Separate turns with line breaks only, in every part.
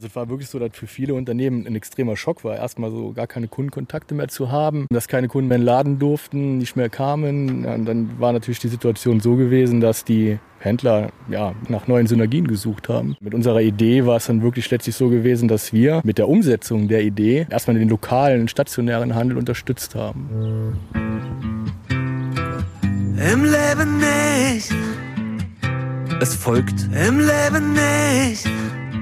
Also es war wirklich so, dass für viele Unternehmen ein extremer Schock war, erstmal so gar keine Kundenkontakte mehr zu haben, dass keine Kunden mehr in den Laden durften, nicht mehr kamen. Und dann war natürlich die Situation so gewesen, dass die Händler ja, nach neuen Synergien gesucht haben. Mit unserer Idee war es dann wirklich letztlich so gewesen, dass wir mit der Umsetzung der Idee erstmal den lokalen, stationären Handel unterstützt haben.
Im Leben nicht. Es folgt Im Leben nicht.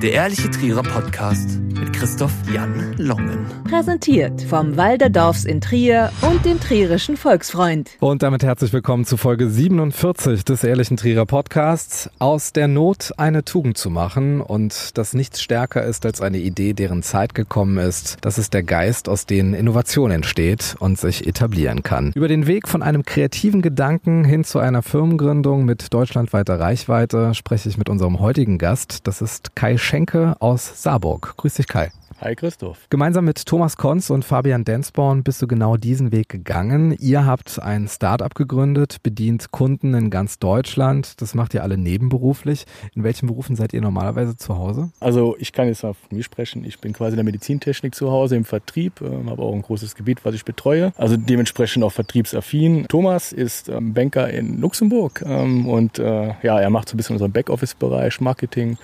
Der Ehrliche Trierer Podcast mit Christoph Jan Longen.
Präsentiert vom Walderdorfs in Trier und dem Trierischen Volksfreund.
Und damit herzlich willkommen zu Folge 47 des Ehrlichen Trierer Podcasts. Aus der Not eine Tugend zu machen und dass nichts stärker ist als eine Idee, deren Zeit gekommen ist. Das ist der Geist, aus dem Innovation entsteht und sich etablieren kann. Über den Weg von einem kreativen Gedanken hin zu einer Firmengründung mit deutschlandweiter Reichweite spreche ich mit unserem heutigen Gast. Das ist Kai Schenke aus Saarburg. Grüß dich, Kai.
Hi Christoph.
Gemeinsam mit Thomas Konz und Fabian Densborn bist du genau diesen Weg gegangen. Ihr habt ein Startup gegründet, bedient Kunden in ganz Deutschland. Das macht ihr alle nebenberuflich. In welchen Berufen seid ihr normalerweise zu Hause?
Also ich kann jetzt auf mich sprechen. Ich bin quasi in der Medizintechnik zu Hause im Vertrieb, äh, habe auch ein großes Gebiet, was ich betreue. Also dementsprechend auch vertriebsaffin. Thomas ist ähm, Banker in Luxemburg ähm, und äh, ja, er macht so ein bisschen unseren Backoffice-Bereich, Marketing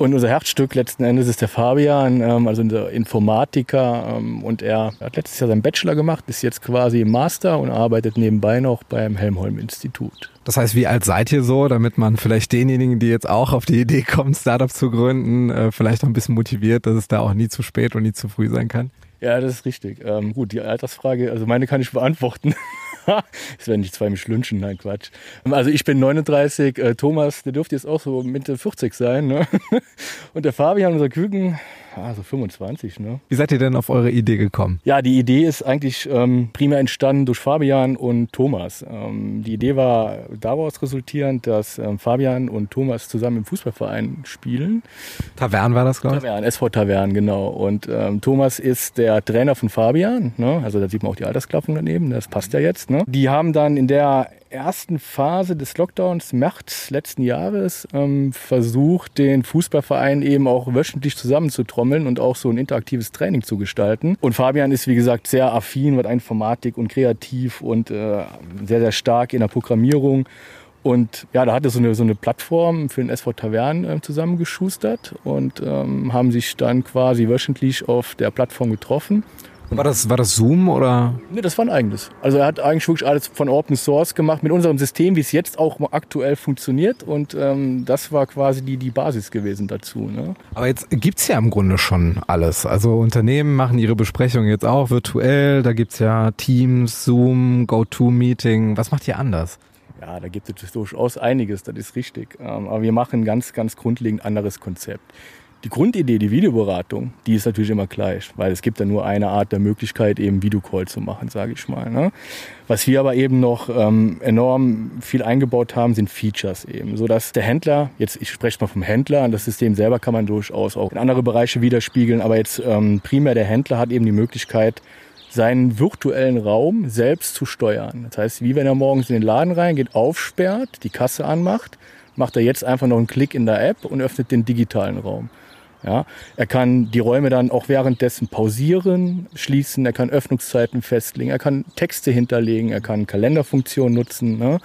und unser Herzstück letzten Endes ist der Fabian, ähm, also unser Informatiker. Ähm, und er hat letztes Jahr seinen Bachelor gemacht, ist jetzt quasi im Master und arbeitet nebenbei noch beim Helmholtz-Institut.
Das heißt, wie alt seid ihr so, damit man vielleicht denjenigen, die jetzt auch auf die Idee kommen, Startup zu gründen, äh, vielleicht noch ein bisschen motiviert, dass es da auch nie zu spät und nie zu früh sein kann?
Ja, das ist richtig. Ähm, gut, die Altersfrage, also meine kann ich beantworten. das werden nicht zwei mich lünchen, nein, Quatsch. Also ich bin 39, äh, Thomas, der dürfte jetzt auch so Mitte 40 sein. Ne? Und der Fabian, unser Küken, also 25. Ne?
Wie seid ihr denn auf eure Idee gekommen?
Ja, die Idee ist eigentlich ähm, primär entstanden durch Fabian und Thomas. Ähm, die Idee war daraus resultierend, dass ähm, Fabian und Thomas zusammen im Fußballverein spielen.
Tavern war das, glaube ich?
Tavern, SV Tavern, genau. Und ähm, Thomas ist der Trainer von Fabian. Ne? Also da sieht man auch die Altersklappung daneben, das passt ja jetzt. Ne? Die haben dann in der ersten Phase des Lockdowns, März letzten Jahres, ähm, versucht, den Fußballverein eben auch wöchentlich zusammenzutrommeln und auch so ein interaktives Training zu gestalten. Und Fabian ist, wie gesagt, sehr affin mit Informatik und kreativ und äh, sehr, sehr stark in der Programmierung. Und ja, da hat er so eine, so eine Plattform für den SV Tavern äh, zusammengeschustert und ähm, haben sich dann quasi wöchentlich auf der Plattform getroffen
war das, war das Zoom oder?
Nee, das war ein eigenes. Also er hat eigentlich wirklich alles von Open Source gemacht mit unserem System, wie es jetzt auch aktuell funktioniert. Und ähm, das war quasi die, die Basis gewesen dazu. Ne?
Aber jetzt gibt's ja im Grunde schon alles. Also Unternehmen machen ihre Besprechungen jetzt auch virtuell. Da gibt's ja Teams, Zoom, GoToMeeting. Was macht ihr anders?
Ja, da gibt es durchaus einiges, das ist richtig. Ähm, aber wir machen ein ganz, ganz grundlegend anderes Konzept. Die Grundidee, die Videoberatung, die ist natürlich immer gleich, weil es gibt ja nur eine Art der Möglichkeit, eben Videocall zu machen, sage ich mal. Ne? Was wir aber eben noch ähm, enorm viel eingebaut haben, sind Features eben, so dass der Händler, jetzt ich spreche mal vom Händler, das System selber kann man durchaus auch in andere Bereiche widerspiegeln, aber jetzt ähm, primär der Händler hat eben die Möglichkeit, seinen virtuellen Raum selbst zu steuern. Das heißt, wie wenn er morgens in den Laden reingeht, aufsperrt, die Kasse anmacht, macht er jetzt einfach noch einen Klick in der App und öffnet den digitalen Raum. Ja, er kann die Räume dann auch währenddessen pausieren, schließen, er kann Öffnungszeiten festlegen, er kann Texte hinterlegen, er kann Kalenderfunktionen nutzen. Ne?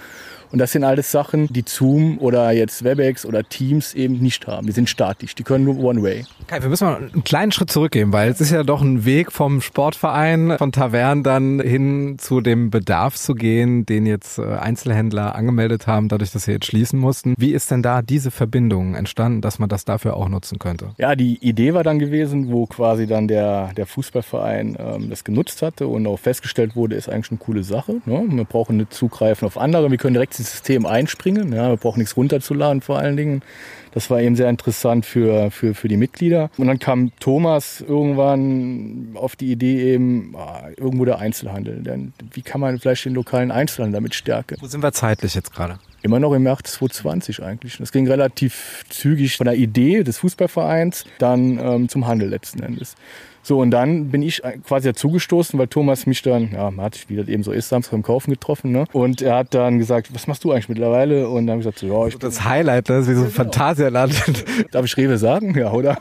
Und das sind alles Sachen, die Zoom oder jetzt WebEx oder Teams eben nicht haben. Die sind statisch, die können nur One-Way.
Okay, wir müssen mal einen kleinen Schritt zurückgehen, weil es ist ja doch ein Weg vom Sportverein, von Tavern dann hin zu dem Bedarf zu gehen, den jetzt äh, Einzelhändler angemeldet haben, dadurch, dass sie jetzt schließen mussten. Wie ist denn da diese Verbindung entstanden, dass man das dafür auch nutzen könnte?
Ja, die Idee war dann gewesen, wo quasi dann der, der Fußballverein ähm, das genutzt hatte und auch festgestellt wurde, ist eigentlich eine coole Sache. Ne? Wir brauchen nicht zugreifen auf andere, wir können direkt ins System einspringen. Ja, wir brauchen nichts runterzuladen vor allen Dingen. Das war eben sehr interessant für, für, für die Mitglieder. Und dann kam Thomas irgendwann auf die Idee eben, ah, irgendwo der Einzelhandel. Denn wie kann man vielleicht den lokalen Einzelhandel damit stärken?
Wo sind wir zeitlich jetzt gerade?
Immer noch im März 2020 eigentlich. Das ging relativ zügig von der Idee des Fußballvereins dann ähm, zum Handel letzten Endes. So, und dann bin ich quasi dazugestoßen, weil Thomas mich dann, ja, hat sich, wie das eben so ist, Samstag im Kaufen getroffen, ne? Und er hat dann gesagt, was machst du eigentlich mittlerweile? Und dann habe ich gesagt, so, ja, ich
Das Highlight, das ist wie so ein Phantasialand.
Darf ich Rewe sagen? Ja, oder?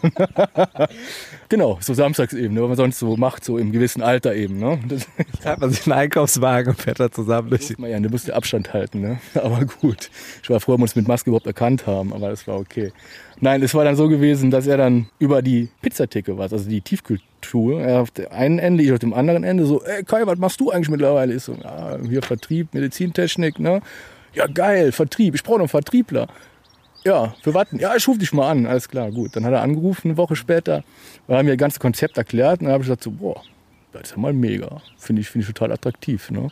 genau, so samstags eben, ne, was man sonst so macht, so im gewissen Alter eben. Ne? Das
hat man sich einen Einkaufswagen und fährt da zusammen durch.
man ja, du musst den Abstand halten. Ne? Aber gut, ich war froh, dass wir uns mit Maske überhaupt erkannt haben, aber das war okay. Nein, es war dann so gewesen, dass er dann über die Pizzatheke war, also die Tiefkühltruhe, er auf dem einen Ende, ich auf dem anderen Ende, so, ey Kai, was machst du eigentlich mittlerweile? Ich so, ja, hier Vertrieb, Medizintechnik, ne? Ja, geil, Vertrieb, ich brauche noch einen Vertriebler. Ja, für was? Ja, ich rufe dich mal an. Alles klar, gut. Dann hat er angerufen, eine Woche später. Wir haben mir das ganze Konzept erklärt. Und dann habe ich gesagt, so, boah, das ist ja mal mega. Finde ich, finde ich total attraktiv. Ne?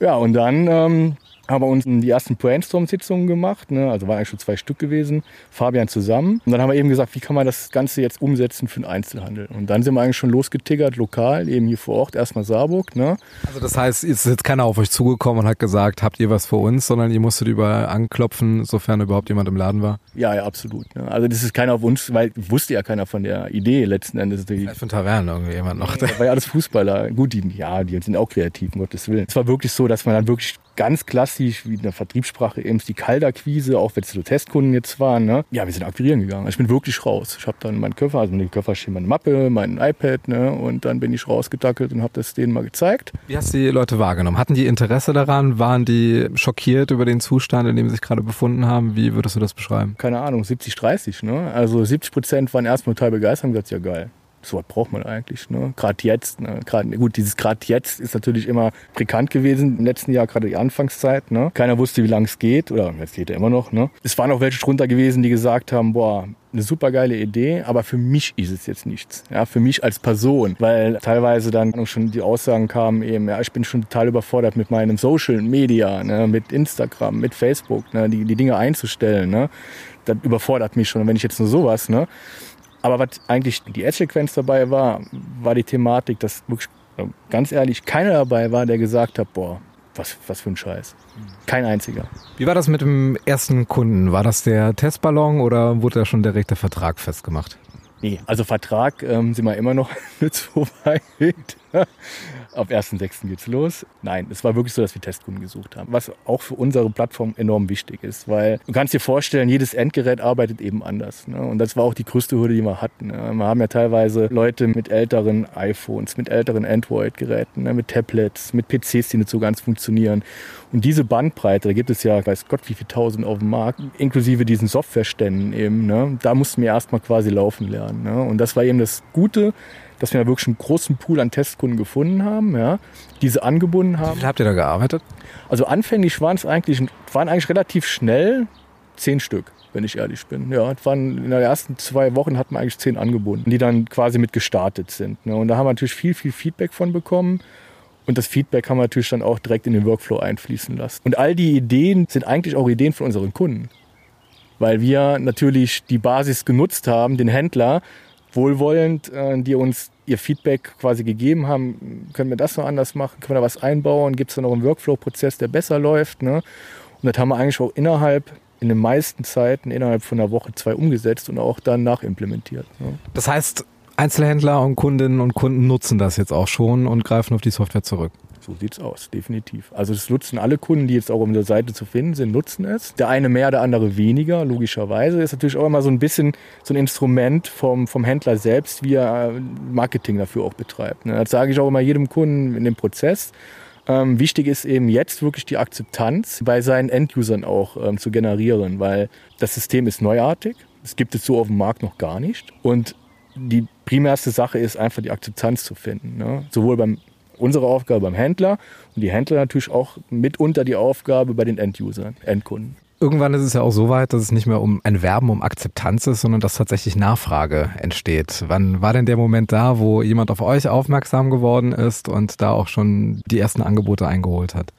Ja, und dann ähm, haben wir uns die ersten Brainstorm-Sitzungen gemacht. Ne? Also waren eigentlich schon zwei Stück gewesen. Fabian zusammen. Und dann haben wir eben gesagt, wie kann man das Ganze jetzt umsetzen für den Einzelhandel? Und dann sind wir eigentlich schon losgetiggert, lokal, eben hier vor Ort, erstmal Saarburg. Ne?
Also das heißt, es ist jetzt keiner auf euch zugekommen und hat gesagt, habt ihr was für uns, sondern ihr musstet überall anklopfen, sofern überhaupt jemand im Laden war?
Ja, ja, absolut. Ne? Also das ist keiner auf uns, weil wusste ja keiner von der Idee letzten Endes.
Vielleicht von Taverne irgendwie jemand noch.
Das war ja alles Fußballer. Gut, die, ja, die sind auch kreativ, um Gottes Willen. Es war wirklich so, dass man dann wirklich ganz klassisch, wie in der Vertriebssprache eben die Kaltakquise, auch wenn es so Testkunden jetzt waren. Ne? Ja, wir sind akquirieren gegangen. Ich bin wirklich raus. Ich habe dann meinen Koffer, also in dem Koffer steht meine Mappe, mein iPad, ne? und dann bin ich rausgedackelt und habe das denen mal gezeigt.
Wie hast du die Leute wahrgenommen? Hatten die Interesse daran? Waren die schockiert über den Zustand, in dem sie sich gerade befunden haben? Wie würdest du das beschreiben?
Keine Ahnung, 70, 30. Ne? Also 70 Prozent waren erstmal total begeistert und gesagt, ja geil so was braucht man eigentlich. Ne? Gerade jetzt, ne? Grad, gut, dieses gerade jetzt ist natürlich immer bekannt gewesen im letzten Jahr, gerade die Anfangszeit. Ne? Keiner wusste, wie lange es geht, oder jetzt geht er immer noch. Ne? Es waren auch welche drunter gewesen, die gesagt haben, boah, eine super geile Idee, aber für mich ist es jetzt nichts. Ja, für mich als Person, weil teilweise dann schon die Aussagen kamen eben, ja, ich bin schon total überfordert mit meinem Social Media, ne, mit Instagram, mit Facebook, ne, die, die Dinge einzustellen, ne. Das überfordert mich schon. Wenn ich jetzt nur sowas, ne, aber was eigentlich die Ad-Sequenz dabei war, war die Thematik, dass wirklich, ganz ehrlich, keiner dabei war, der gesagt hat, boah, was, was für ein Scheiß. Kein einziger.
Wie war das mit dem ersten Kunden? War das der Testballon oder wurde da schon direkt der Vertrag festgemacht?
Nee, also Vertrag ähm, sind wir immer noch nicht so weit. Ab 1.6. geht's los. Nein, es war wirklich so, dass wir Testkunden gesucht haben. Was auch für unsere Plattform enorm wichtig ist, weil du kannst dir vorstellen, jedes Endgerät arbeitet eben anders. Ne? Und das war auch die größte Hürde, die wir hatten. Ne? Wir haben ja teilweise Leute mit älteren iPhones, mit älteren Android-Geräten, ne? mit Tablets, mit PCs, die nicht so ganz funktionieren. Und diese Bandbreite, da gibt es ja, weiß Gott, wie viele tausend auf dem Markt, inklusive diesen Softwareständen eben, ne? da mussten wir erstmal quasi laufen lernen. Ne? Und das war eben das Gute, dass wir da wirklich einen großen Pool an Testkunden gefunden haben, ja, diese angebunden haben.
Wie viel habt ihr da gearbeitet?
Also anfänglich waren es eigentlich, waren eigentlich relativ schnell zehn Stück, wenn ich ehrlich bin. Ja, waren in den ersten zwei Wochen hatten wir eigentlich zehn angebunden, die dann quasi mit gestartet sind. Ne? Und da haben wir natürlich viel, viel Feedback von bekommen. Und das Feedback haben wir natürlich dann auch direkt in den Workflow einfließen lassen. Und all die Ideen sind eigentlich auch Ideen von unseren Kunden. Weil wir natürlich die Basis genutzt haben, den Händler, wohlwollend, äh, die uns ihr Feedback quasi gegeben haben, können wir das noch anders machen, können wir da was einbauen, gibt es da noch einen Workflow-Prozess, der besser läuft. Ne? Und das haben wir eigentlich auch innerhalb, in den meisten Zeiten, innerhalb von einer Woche, zwei umgesetzt und auch dann nachimplementiert. Ne?
Das heißt, Einzelhändler und Kundinnen und Kunden nutzen das jetzt auch schon und greifen auf die Software zurück.
So sieht's aus, definitiv. Also das nutzen alle Kunden, die jetzt auch auf der Seite zu finden sind, nutzen es. Der eine mehr, der andere weniger, logischerweise. Ist natürlich auch immer so ein bisschen so ein Instrument vom, vom Händler selbst, wie er äh, Marketing dafür auch betreibt. Ne? Das sage ich auch immer jedem Kunden in dem Prozess. Ähm, wichtig ist eben jetzt wirklich die Akzeptanz bei seinen Endusern auch ähm, zu generieren, weil das System ist neuartig. Es gibt es so auf dem Markt noch gar nicht. Und die primärste Sache ist einfach die Akzeptanz zu finden. Ne? Sowohl beim unsere Aufgabe beim Händler und die Händler natürlich auch mitunter die Aufgabe bei den Endusern, Endkunden.
Irgendwann ist es ja auch so weit, dass es nicht mehr um ein Werben um Akzeptanz ist, sondern dass tatsächlich Nachfrage entsteht. Wann war denn der Moment da, wo jemand auf euch aufmerksam geworden ist und da auch schon die ersten Angebote eingeholt hat?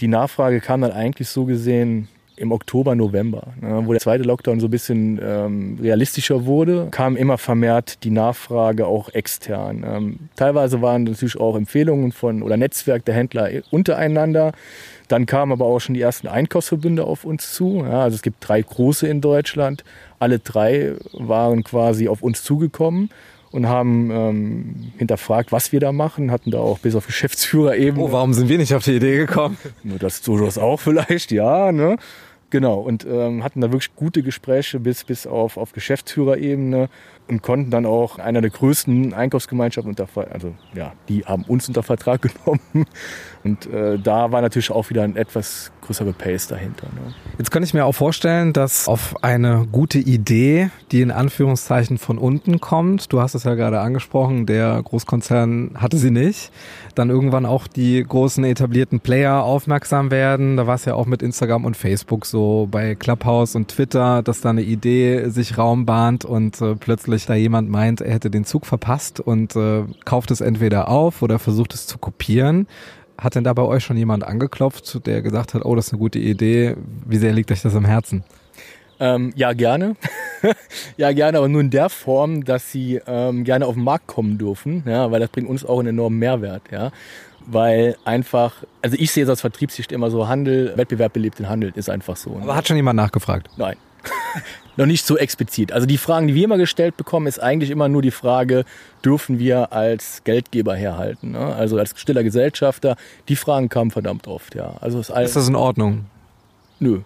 Die Nachfrage kam dann eigentlich so gesehen im Oktober, November, ne, wo der zweite Lockdown so ein bisschen ähm, realistischer wurde, kam immer vermehrt die Nachfrage auch extern. Ähm, teilweise waren natürlich auch Empfehlungen von oder Netzwerk der Händler untereinander. Dann kamen aber auch schon die ersten Einkaufsverbünde auf uns zu. Ja, also es gibt drei große in Deutschland. Alle drei waren quasi auf uns zugekommen und haben ähm, hinterfragt, was wir da machen, hatten da auch bis auf Geschäftsführerebene.
Oh, warum sind wir nicht auf die Idee gekommen?
Nur das durchaus auch vielleicht, ja, ne? Genau, und ähm, hatten da wirklich gute Gespräche bis, bis auf, auf Geschäftsführerebene und konnten dann auch einer der größten Einkaufsgemeinschaften unter, also ja, die haben uns unter Vertrag genommen. Und äh, da war natürlich auch wieder ein etwas größere Pace dahinter. Ne?
Jetzt könnte ich mir auch vorstellen, dass auf eine gute Idee, die in Anführungszeichen von unten kommt, du hast es ja gerade angesprochen, der Großkonzern hatte sie nicht, dann irgendwann auch die großen etablierten Player aufmerksam werden. Da war es ja auch mit Instagram und Facebook so, bei Clubhouse und Twitter, dass da eine Idee sich Raum bahnt und äh, plötzlich da jemand meint, er hätte den Zug verpasst und äh, kauft es entweder auf oder versucht es zu kopieren. Hat denn da bei euch schon jemand angeklopft, der gesagt hat, oh, das ist eine gute Idee, wie sehr liegt euch das am Herzen?
Ähm, ja, gerne. ja, gerne, aber nur in der Form, dass sie ähm, gerne auf den Markt kommen dürfen, ja, weil das bringt uns auch einen enormen Mehrwert, ja. Weil einfach, also ich sehe es aus Vertriebssicht immer so, Handel, Wettbewerb belebt den Handel, ist einfach so.
Aber hat schon jemand nachgefragt?
Nein. Noch nicht so explizit. Also die Fragen, die wir immer gestellt bekommen, ist eigentlich immer nur die Frage, dürfen wir als Geldgeber herhalten? Ne? Also als stiller Gesellschafter. Die Fragen kamen verdammt oft, ja. Also
ist, ist das in Ordnung?
Nö.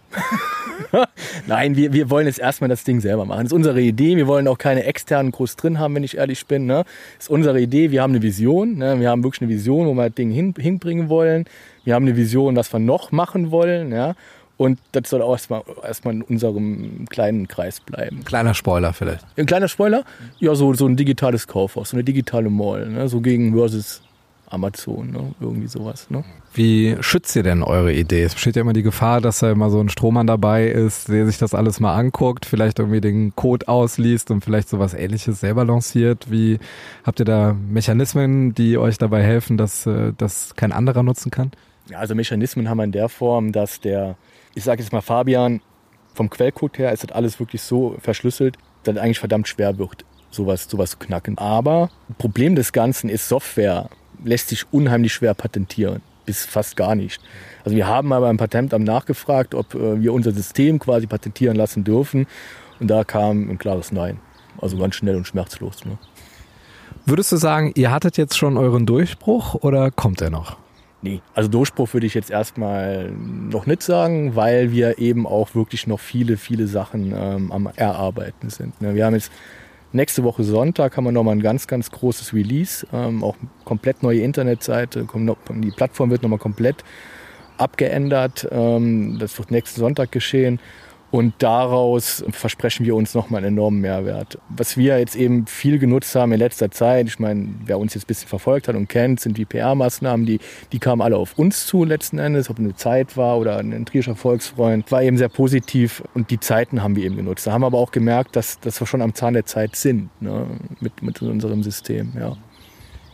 Nein, wir, wir wollen jetzt erstmal das Ding selber machen. Das ist unsere Idee. Wir wollen auch keine externen groß drin haben, wenn ich ehrlich bin. Ne? Das ist unsere Idee. Wir haben eine Vision. Ne? Wir haben wirklich eine Vision, wo wir das Ding hin, hinbringen wollen. Wir haben eine Vision, was wir noch machen wollen. Ja? Und das soll auch erstmal, erstmal in unserem kleinen Kreis bleiben.
Kleiner Spoiler vielleicht.
Ein kleiner Spoiler? Ja, so, so ein digitales Kaufhaus, so eine digitale Mall. Ne? So gegen versus Amazon, ne? irgendwie sowas. Ne?
Wie schützt ihr denn eure Idee? Es besteht ja immer die Gefahr, dass da immer so ein Strohmann dabei ist, der sich das alles mal anguckt, vielleicht irgendwie den Code ausliest und vielleicht sowas ähnliches selber lanciert. Wie habt ihr da Mechanismen, die euch dabei helfen, dass äh, das kein anderer nutzen kann?
Ja, also Mechanismen haben wir in der Form, dass der, ich sage jetzt mal Fabian, vom Quellcode her ist das alles wirklich so verschlüsselt, dass es eigentlich verdammt schwer wird, sowas, sowas zu knacken. Aber Problem des Ganzen ist Software lässt sich unheimlich schwer patentieren, bis fast gar nicht. Also wir haben mal beim Patentamt nachgefragt, ob äh, wir unser System quasi patentieren lassen dürfen und da kam ein klares Nein. Also ganz schnell und schmerzlos. Ne?
Würdest du sagen, ihr hattet jetzt schon euren Durchbruch oder kommt er noch?
Nee, also Durchbruch würde ich jetzt erstmal noch nicht sagen, weil wir eben auch wirklich noch viele, viele Sachen ähm, am Erarbeiten sind. Ne? Wir haben jetzt Nächste Woche Sonntag haben wir nochmal ein ganz, ganz großes Release. Ähm, auch komplett neue Internetseite. Die Plattform wird nochmal komplett abgeändert. Ähm, das wird nächsten Sonntag geschehen. Und daraus versprechen wir uns nochmal einen enormen Mehrwert. Was wir jetzt eben viel genutzt haben in letzter Zeit, ich meine, wer uns jetzt ein bisschen verfolgt hat und kennt, sind die PR-Maßnahmen, die, die kamen alle auf uns zu letzten Endes, ob eine Zeit war oder ein Trierischer Volksfreund, war eben sehr positiv und die Zeiten haben wir eben genutzt. Da haben wir aber auch gemerkt, dass, dass wir schon am Zahn der Zeit sind ne, mit, mit unserem System. Ja.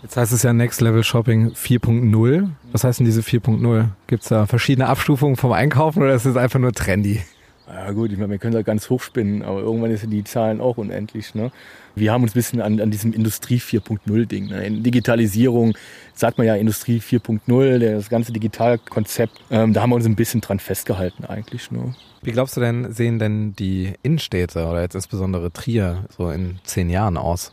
Jetzt heißt es ja Next Level Shopping 4.0. Was heißt denn diese 4.0? Gibt es da verschiedene Abstufungen vom Einkaufen oder ist es einfach nur trendy?
Ja gut, ich meine, wir können da ganz hoch spinnen, aber irgendwann sind die Zahlen auch unendlich. Ne? Wir haben uns ein bisschen an, an diesem Industrie 4.0 Ding. Ne? In Digitalisierung sagt man ja Industrie 4.0, das ganze Digitalkonzept, ähm, da haben wir uns ein bisschen dran festgehalten eigentlich. Ne?
Wie glaubst du denn, sehen denn die Innenstädte oder jetzt insbesondere Trier so in zehn Jahren aus?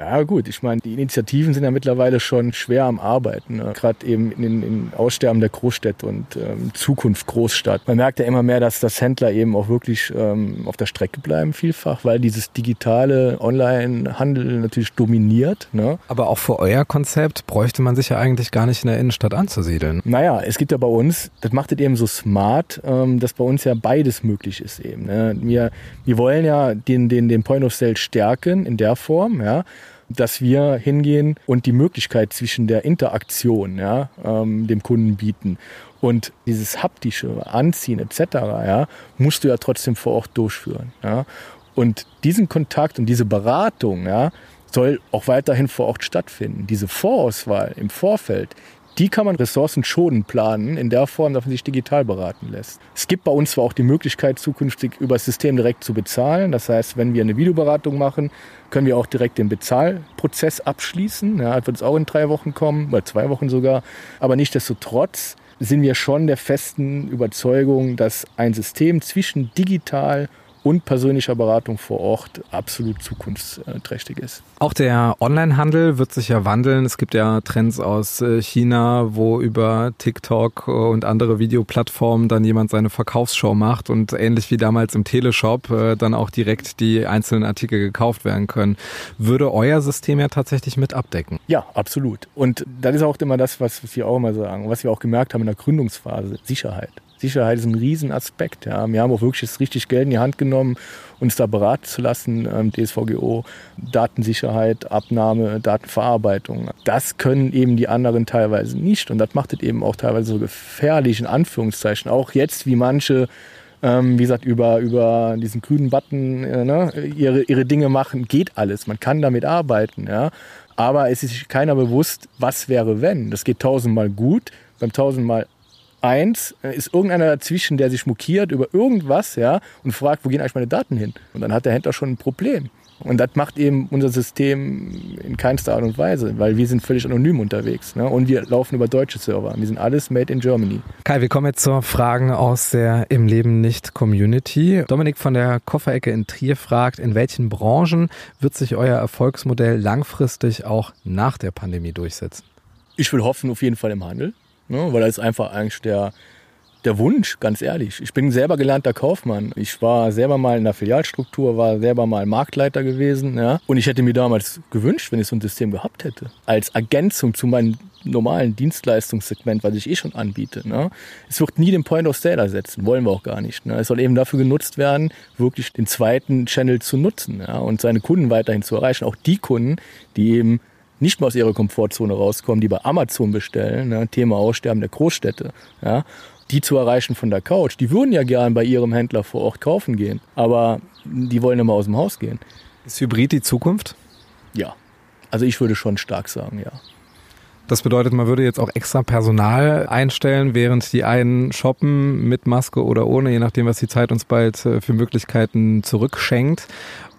Ja gut, ich meine, die Initiativen sind ja mittlerweile schon schwer am Arbeiten. Ne? Gerade eben in, in Aussterben der Großstädte und ähm, Zukunft Großstadt. Man merkt ja immer mehr, dass das Händler eben auch wirklich ähm, auf der Strecke bleiben vielfach, weil dieses digitale Online-Handel natürlich dominiert. Ne?
Aber auch für euer Konzept bräuchte man sich ja eigentlich gar nicht in der Innenstadt anzusiedeln.
Naja, es gibt ja bei uns, das macht es eben so smart, ähm, dass bei uns ja beides möglich ist eben. Ne? Wir, wir wollen ja den, den, den Point of Sale stärken in der Form, ja dass wir hingehen und die Möglichkeit zwischen der Interaktion ja, ähm, dem Kunden bieten. Und dieses haptische Anziehen etc. Ja, musst du ja trotzdem vor Ort durchführen. Ja. Und diesen Kontakt und diese Beratung ja, soll auch weiterhin vor Ort stattfinden. Diese Vorauswahl im Vorfeld, die kann man ressourcenschonend planen, in der Form, dass man sich digital beraten lässt. Es gibt bei uns zwar auch die Möglichkeit, zukünftig über das System direkt zu bezahlen. Das heißt, wenn wir eine Videoberatung machen, können wir auch direkt den Bezahlprozess abschließen. Ja, das wird es auch in drei Wochen kommen, oder zwei Wochen sogar. Aber nichtsdestotrotz sind wir schon der festen Überzeugung, dass ein System zwischen digital und persönlicher Beratung vor Ort absolut zukunftsträchtig ist.
Auch der Onlinehandel wird sich ja wandeln. Es gibt ja Trends aus äh, China, wo über TikTok und andere Videoplattformen dann jemand seine Verkaufsshow macht und ähnlich wie damals im Teleshop äh, dann auch direkt die einzelnen Artikel gekauft werden können. Würde euer System ja tatsächlich mit abdecken?
Ja, absolut. Und das ist auch immer das, was wir auch immer sagen, was wir auch gemerkt haben in der Gründungsphase, Sicherheit. Sicherheit ist ein Riesenaspekt. Ja. Wir haben auch wirklich jetzt richtig Geld in die Hand genommen, uns da beraten zu lassen, ähm, DSVGO, Datensicherheit, Abnahme, Datenverarbeitung. Das können eben die anderen teilweise nicht und das macht es eben auch teilweise so gefährlich, in Anführungszeichen. Auch jetzt, wie manche ähm, wie gesagt, über, über diesen grünen Button äh, ne, ihre, ihre Dinge machen, geht alles. Man kann damit arbeiten. Ja. Aber es ist sich keiner bewusst, was wäre, wenn. Das geht tausendmal gut. Beim tausendmal eins äh, ist irgendeiner dazwischen, der sich mokiert über irgendwas, ja, und fragt, wo gehen eigentlich meine Daten hin? Und dann hat der Händler schon ein Problem. Und das macht eben unser System in keinster Art und Weise, weil wir sind völlig anonym unterwegs. Ne? Und wir laufen über deutsche Server. Wir sind alles made in Germany.
Kai, wir kommen jetzt zur Fragen aus der Im Leben nicht Community. Dominik von der Kofferecke in Trier fragt, in welchen Branchen wird sich euer Erfolgsmodell langfristig auch nach der Pandemie durchsetzen?
Ich will hoffen, auf jeden Fall im Handel. Ne? Weil das ist einfach eigentlich der, der Wunsch, ganz ehrlich. Ich bin selber gelernter Kaufmann. Ich war selber mal in der Filialstruktur, war selber mal Marktleiter gewesen. Ja? Und ich hätte mir damals gewünscht, wenn ich so ein System gehabt hätte, als Ergänzung zu meinem normalen Dienstleistungssegment, was ich eh schon anbiete. Ne? Es wird nie den Point of Sale ersetzen, wollen wir auch gar nicht. Ne? Es soll eben dafür genutzt werden, wirklich den zweiten Channel zu nutzen ja? und seine Kunden weiterhin zu erreichen. Auch die Kunden, die eben nicht mehr aus ihrer Komfortzone rauskommen, die bei Amazon bestellen, ne, Thema Aussterben der Großstädte, ja, die zu erreichen von der Couch, die würden ja gern bei ihrem Händler vor Ort kaufen gehen, aber die wollen immer aus dem Haus gehen.
Ist Hybrid die Zukunft?
Ja. Also ich würde schon stark sagen, ja.
Das bedeutet, man würde jetzt auch extra Personal einstellen, während die einen shoppen mit Maske oder ohne, je nachdem, was die Zeit uns bald äh, für Möglichkeiten zurückschenkt.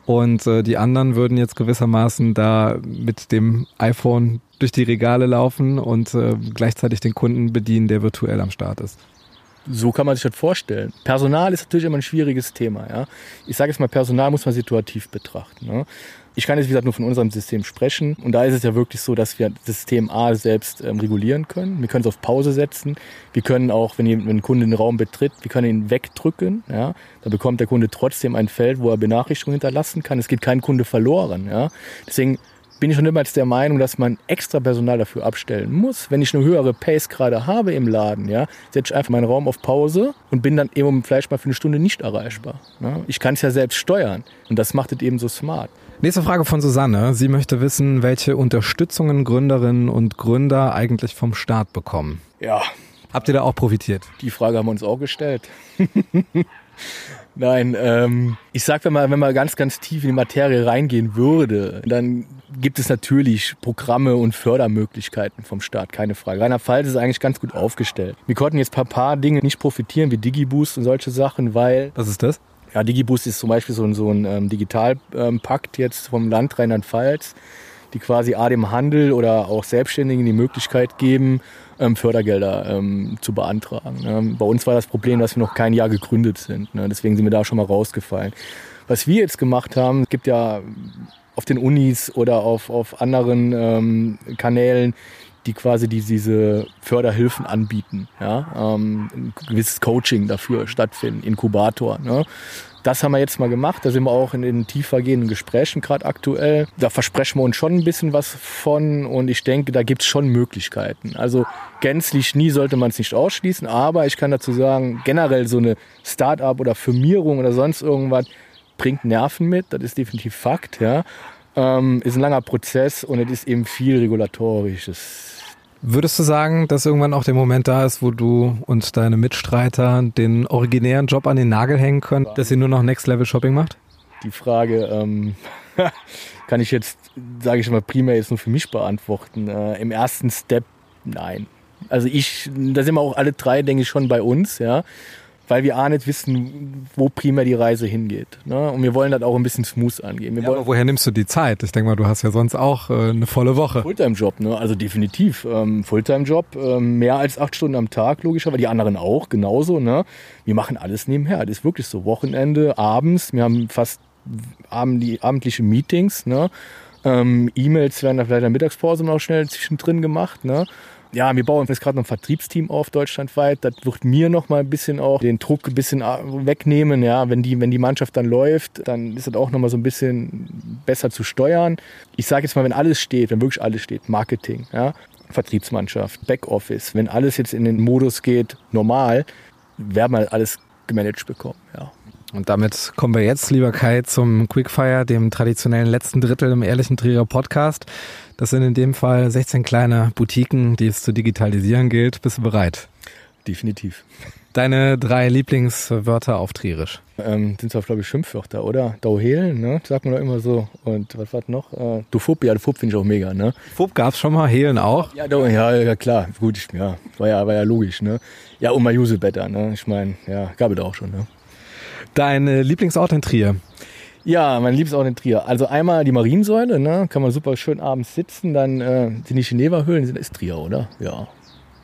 Und äh, die anderen würden jetzt gewissermaßen da mit dem iPhone durch die Regale laufen und äh, gleichzeitig den Kunden bedienen, der virtuell am Start ist.
So kann man sich das vorstellen. Personal ist natürlich immer ein schwieriges Thema. Ja? Ich sage jetzt mal, Personal muss man situativ betrachten. Ne? Ich kann jetzt, wie gesagt, nur von unserem System sprechen. Und da ist es ja wirklich so, dass wir System A selbst ähm, regulieren können. Wir können es auf Pause setzen. Wir können auch, wenn, wenn ein Kunde den Raum betritt, wir können ihn wegdrücken. Ja? Da bekommt der Kunde trotzdem ein Feld, wo er Benachrichtigungen hinterlassen kann. Es geht kein Kunde verloren. Ja? Deswegen bin ich schon immer der Meinung, dass man extra Personal dafür abstellen muss. Wenn ich eine höhere Pace gerade habe im Laden, ja, setze ich einfach meinen Raum auf Pause und bin dann eben vielleicht mal für eine Stunde nicht erreichbar. Ja. Ich kann es ja selbst steuern und das macht es eben so smart.
Nächste Frage von Susanne. Sie möchte wissen, welche Unterstützungen Gründerinnen und Gründer eigentlich vom Staat bekommen.
Ja.
Habt ihr da auch profitiert?
Die Frage haben wir uns auch gestellt. Nein, ähm, ich sag, wenn man, wenn man ganz, ganz tief in die Materie reingehen würde, dann gibt es natürlich Programme und Fördermöglichkeiten vom Staat, keine Frage. Rheinland-Pfalz ist eigentlich ganz gut aufgestellt. Wir konnten jetzt ein paar, paar Dinge nicht profitieren, wie Digiboost und solche Sachen, weil...
Was ist das?
Ja, Digiboost ist zum Beispiel so ein, so ein ähm, Digitalpakt jetzt vom Land Rheinland-Pfalz, die quasi A dem Handel oder auch Selbstständigen die Möglichkeit geben, ähm, Fördergelder ähm, zu beantragen. Ne? Bei uns war das Problem, dass wir noch kein Jahr gegründet sind. Ne? Deswegen sind wir da schon mal rausgefallen. Was wir jetzt gemacht haben, es gibt ja auf den Unis oder auf, auf anderen ähm, Kanälen, die quasi die, diese Förderhilfen anbieten. Ja? Ähm, ein gewisses Coaching dafür stattfinden, Inkubator. Ne? Das haben wir jetzt mal gemacht. Da sind wir auch in den tiefergehenden Gesprächen gerade aktuell. Da versprechen wir uns schon ein bisschen was von und ich denke, da gibt es schon Möglichkeiten. Also gänzlich nie sollte man es nicht ausschließen, aber ich kann dazu sagen, generell so eine Start-up oder Firmierung oder sonst irgendwas bringt Nerven mit, das ist definitiv Fakt. Ja. Ähm, ist ein langer Prozess und es ist eben viel regulatorisches
Würdest du sagen, dass irgendwann auch der Moment da ist, wo du und deine Mitstreiter den originären Job an den Nagel hängen können, dass ihr nur noch Next Level Shopping macht?
Die Frage ähm, kann ich jetzt, sage ich mal, primär jetzt nur für mich beantworten. Äh, Im ersten Step nein. Also ich, da sind wir auch alle drei, denke ich, schon bei uns, ja. Weil wir auch nicht wissen, wo primär die Reise hingeht. Ne? Und wir wollen das auch ein bisschen smooth angehen.
Ja, aber woher nimmst du die Zeit? Ich denke mal, du hast ja sonst auch äh, eine volle Woche.
Fulltime-Job, ne? Also definitiv. Ähm, Fulltime-Job, ähm, mehr als acht Stunden am Tag, logischerweise. Die anderen auch, genauso, ne? Wir machen alles nebenher. Das ist wirklich so. Wochenende, abends. Wir haben fast abend, abendliche Meetings, ne? Ähm, E-Mails werden da vielleicht in der Mittagspause noch schnell zwischendrin gemacht, ne? Ja, wir bauen jetzt gerade noch ein Vertriebsteam auf deutschlandweit. Das wird mir noch mal ein bisschen auch den Druck ein bisschen wegnehmen. Ja, wenn die, wenn die Mannschaft dann läuft, dann ist das auch noch mal so ein bisschen besser zu steuern. Ich sage jetzt mal, wenn alles steht, wenn wirklich alles steht, Marketing, ja, Vertriebsmannschaft, Backoffice, wenn alles jetzt in den Modus geht, normal, werden wir alles gemanagt bekommen. Ja.
Und damit kommen wir jetzt, lieber Kai, zum Quickfire, dem traditionellen letzten Drittel im Ehrlichen Trierer Podcast. Das sind in dem Fall 16 kleine Boutiquen, die es zu digitalisieren gilt. Bist du bereit?
Definitiv.
Deine drei Lieblingswörter auf Trierisch?
Ähm, sind zwar, glaube ich, Schimpfwörter, oder? Dauhelen, ne? Sagt man doch immer so. Und was war noch? Äh, Dufub, ja, Dufub finde ich auch mega, ne?
Fub gab's schon mal, Hehlen auch?
Ja, do, ja, ja, klar. Gut, ich, ja, war ja, war ja logisch, ne? Ja, und mal Usebetter, ne? Ich meine, ja, gab es auch schon, ne?
Dein Lieblingsort in Trier?
Ja, mein Lieblingsort in Trier. Also einmal die Mariensäule, ne? kann man super schön abends sitzen. Dann äh, sind die Geneva-Höhlen, sind ist Trier, oder? Ja.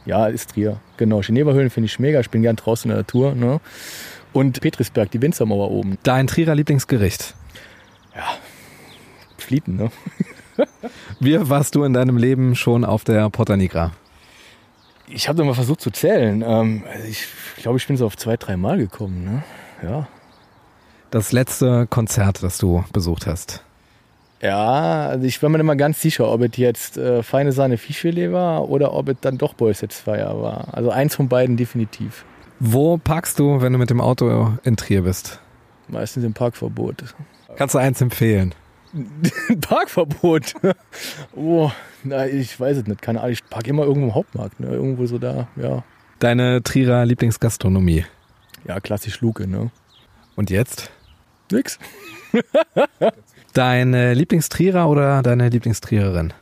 Ja, ist Trier. Genau, Geneva-Höhlen finde ich mega. Ich bin gern draußen in der Natur. Ne? Und Petrisberg, die Winzermauer oben.
Dein Trierer Lieblingsgericht?
Ja, Flieten, ne?
Wie warst du in deinem Leben schon auf der Porta Nigra?
Ich habe mal versucht zu zählen. Ähm, ich glaube, ich bin so auf zwei, drei Mal gekommen. Ne? Ja.
Das letzte Konzert, das du besucht hast?
Ja, also ich war mir nicht mal ganz sicher, ob es jetzt äh, feine Sahne Fischfilet war oder ob es dann doch Boys Jetzt Fire war. Also eins von beiden definitiv.
Wo parkst du, wenn du mit dem Auto in Trier bist?
Meistens im Parkverbot.
Kannst du eins empfehlen?
Parkverbot? oh, na, ich weiß es nicht. Keine Ahnung. Ich parke immer irgendwo im Hauptmarkt. Ne? Irgendwo so da, ja.
Deine Trierer Lieblingsgastronomie?
Ja, klassisch Luke, ne?
Und jetzt?
Nix.
Deine Lieblingstrierer oder deine Lieblingstriererin?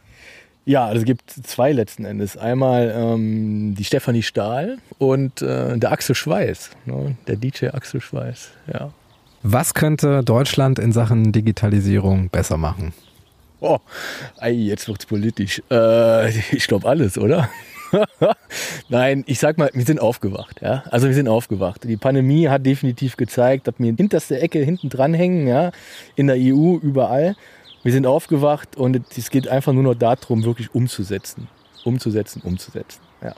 Ja, also es gibt zwei letzten Endes. Einmal ähm, die Stefanie Stahl und äh, der Axel Schweiß, ne? der DJ Axel Schweiß, ja.
Was könnte Deutschland in Sachen Digitalisierung besser machen?
Oh, ei, jetzt wird's politisch. Äh, ich glaube alles, oder? Nein, ich sag mal, wir sind aufgewacht, ja. Also wir sind aufgewacht. Die Pandemie hat definitiv gezeigt, dass wir in hinterster Ecke hinten dranhängen, ja, in der EU, überall. Wir sind aufgewacht und es geht einfach nur noch darum, wirklich umzusetzen. Umzusetzen, umzusetzen, ja.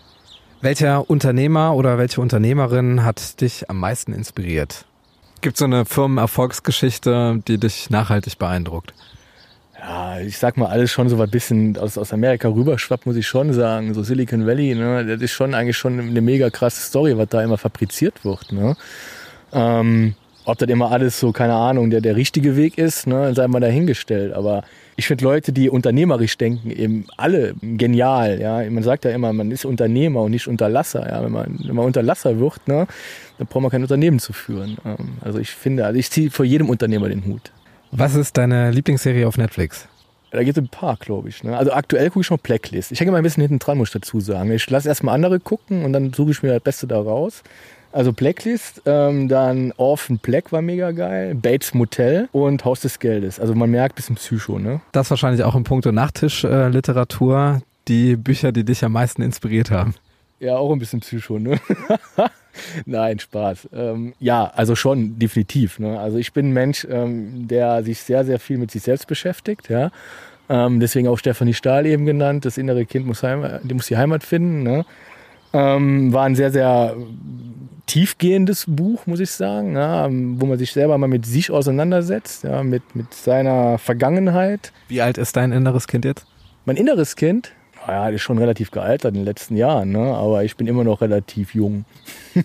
Welcher Unternehmer oder welche Unternehmerin hat dich am meisten inspiriert? Gibt es so eine Firmenerfolgsgeschichte, die dich nachhaltig beeindruckt?
Ja, ich sag mal, alles schon so was bisschen aus, aus Amerika rüberschwappt, muss ich schon sagen. So Silicon Valley, ne, das ist schon eigentlich schon eine mega krasse Story, was da immer fabriziert wird. Ne? Ähm, ob das immer alles so, keine Ahnung, der, der richtige Weg ist, ne, sei mal dahingestellt. Aber ich finde Leute, die unternehmerisch denken, eben alle genial. Ja, man sagt ja immer, man ist Unternehmer und nicht Unterlasser. Ja, wenn man, wenn man Unterlasser wird, ne, dann braucht man kein Unternehmen zu führen. Ähm, also ich finde, also ich ziehe vor jedem Unternehmer den Hut.
Was ist deine Lieblingsserie auf Netflix?
Da gibt es ein paar, glaube ich. Ne? Also aktuell gucke ich noch Blacklist. Ich hänge mal ein bisschen hinten dran, muss ich dazu sagen. Ich lasse erstmal andere gucken und dann suche ich mir das Beste da raus. Also Blacklist, ähm, dann Orphan Black war mega geil, Bates Motel und Haus des Geldes. Also man merkt, bisschen Psycho, ne?
Das wahrscheinlich auch im Punkto Nachtischliteratur die Bücher, die dich am meisten inspiriert haben.
Ja, auch ein bisschen Psycho, ne? Nein, Spaß. Ähm, ja, also schon, definitiv. Ne? Also ich bin ein Mensch, ähm, der sich sehr, sehr viel mit sich selbst beschäftigt, ja. Ähm, deswegen auch Stefanie Stahl eben genannt. Das innere Kind muss, Heimat, die, muss die Heimat finden. Ne? Ähm, war ein sehr, sehr tiefgehendes Buch, muss ich sagen, ja, wo man sich selber mal mit sich auseinandersetzt, ja, mit, mit seiner Vergangenheit.
Wie alt ist dein inneres Kind jetzt?
Mein inneres Kind, ja, ist schon relativ gealtert in den letzten Jahren, ne? aber ich bin immer noch relativ jung.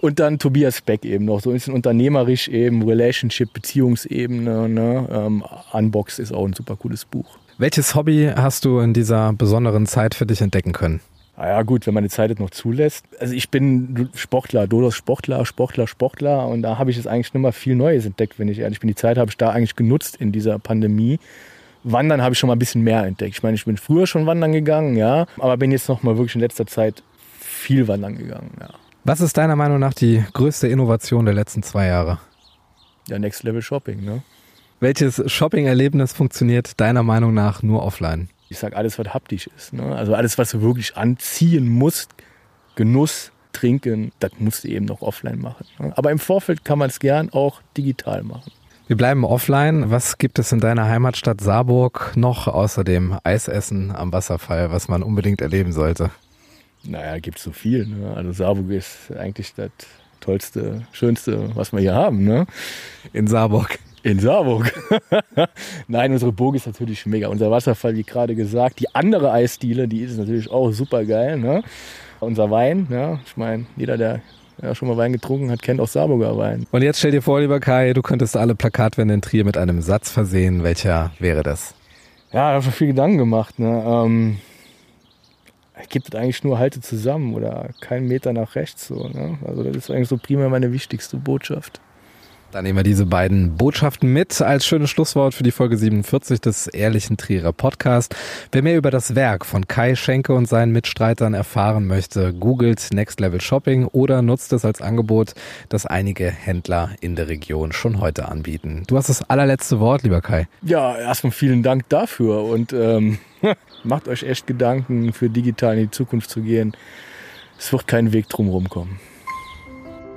und dann Tobias Beck eben noch, so ein bisschen unternehmerisch eben, Relationship, Beziehungsebene. Ne? Ähm, Unbox ist auch ein super cooles Buch.
Welches Hobby hast du in dieser besonderen Zeit für dich entdecken können?
Ah ja gut, wenn meine Zeit es noch zulässt. Also ich bin Sportler, Dodos Sportler, Sportler, Sportler und da habe ich jetzt eigentlich nicht mal viel Neues entdeckt, wenn ich ehrlich bin. Die Zeit habe ich da eigentlich genutzt in dieser Pandemie. Wandern habe ich schon mal ein bisschen mehr entdeckt. Ich meine, ich bin früher schon wandern gegangen, ja, aber bin jetzt noch mal wirklich in letzter Zeit viel wandern gegangen, ja.
Was ist deiner Meinung nach die größte Innovation der letzten zwei Jahre?
Ja, Next Level Shopping, ne?
Welches Shopping-Erlebnis funktioniert deiner Meinung nach nur offline?
Ich sag alles, was haptisch ist. Ne? Also alles, was du wirklich anziehen musst, Genuss, Trinken, das musst du eben noch offline machen. Ne? Aber im Vorfeld kann man es gern auch digital machen.
Wir bleiben offline. Was gibt es in deiner Heimatstadt Saarburg noch außer dem Eisessen am Wasserfall, was man unbedingt erleben sollte?
Naja, gibt so viel. Ne? Also Saarburg ist eigentlich das tollste, schönste, was wir hier haben. Ne?
In Saarburg.
In Saarburg. Nein, unsere Burg ist natürlich mega. Unser Wasserfall, wie gerade gesagt. Die andere Eisdiele, die ist natürlich auch super geil. Ne? Unser Wein, ja. ich meine, jeder, der ja, schon mal Wein getrunken hat, kennt auch Saarburger Wein.
Und jetzt stell dir vor, lieber Kai, du könntest alle Plakatwände in Trier mit einem Satz versehen. Welcher wäre das?
Ja, da habe ich viel Gedanken gemacht. Ne? Ähm, gibt es eigentlich nur Halte zusammen oder keinen Meter nach rechts. So, ne? Also das ist eigentlich so primär meine wichtigste Botschaft.
Dann nehmen wir diese beiden Botschaften mit als schönes Schlusswort für die Folge 47 des Ehrlichen Trierer Podcast. Wer mehr über das Werk von Kai Schenke und seinen Mitstreitern erfahren möchte, googelt Next Level Shopping oder nutzt es als Angebot, das einige Händler in der Region schon heute anbieten. Du hast das allerletzte Wort, lieber Kai.
Ja, erstmal vielen Dank dafür und ähm, macht euch echt Gedanken, für digital in die Zukunft zu gehen. Es wird kein Weg drumherum kommen.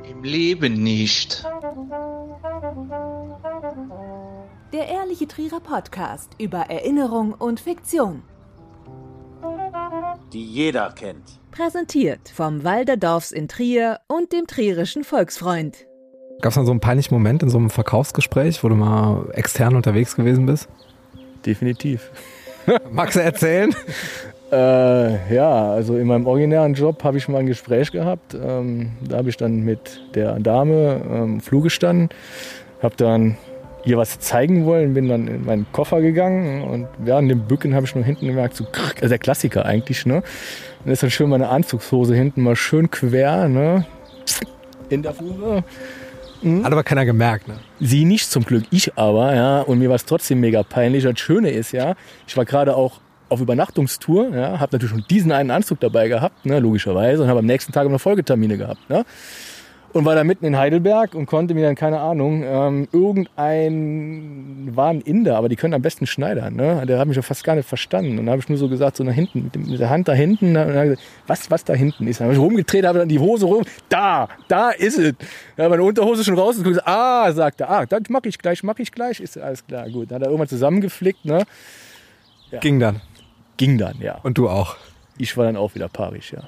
Im Leben nicht.
Der Ehrliche Trierer Podcast über Erinnerung und Fiktion.
Die jeder kennt.
Präsentiert vom Walderdorfs in Trier und dem Trierischen Volksfreund.
Gab es mal so einen peinlichen Moment in so einem Verkaufsgespräch, wo du mal extern unterwegs gewesen bist?
Definitiv.
Magst du erzählen?
Äh, ja, also in meinem originären Job habe ich mal ein Gespräch gehabt. Ähm, da habe ich dann mit der Dame ähm, Flug gestanden, habe dann ihr was zeigen wollen, bin dann in meinen Koffer gegangen und während dem Bücken habe ich nur hinten gemerkt, so also der Klassiker eigentlich, ne? Und ist dann schön meine Anzugshose hinten mal schön quer, ne? In der Fuhre.
Mhm. Hat aber keiner gemerkt, ne?
Sie nicht zum Glück, ich aber, ja. Und mir war es trotzdem mega peinlich. Das Schöne ist ja, ich war gerade auch auf Übernachtungstour, ja, habe natürlich schon diesen einen Anzug dabei gehabt, ne, logischerweise, und habe am nächsten Tag noch Folgetermine gehabt. Ne? Und war da mitten in Heidelberg und konnte mir dann, keine Ahnung, ähm, irgendein, war ein Inder, aber die können am besten schneidern. Ne? Der hat mich ja fast gar nicht verstanden. Und dann habe ich nur so gesagt, so nach hinten, mit, dem, mit der Hand da hinten. Dann gesagt, was, was da hinten ist? Dann habe ich rumgedreht, habe dann die Hose rum. Da, da ist es. Habe meine Unterhose schon raus und gesagt, ah, sagt er, ah, das mache ich gleich, mache ich gleich. Ist alles klar, gut. Dann hat er irgendwann zusammengeflickt. Ne?
Ja. Ging dann.
Ging dann, ja.
Und du auch?
Ich war dann auch wieder parisch, ja.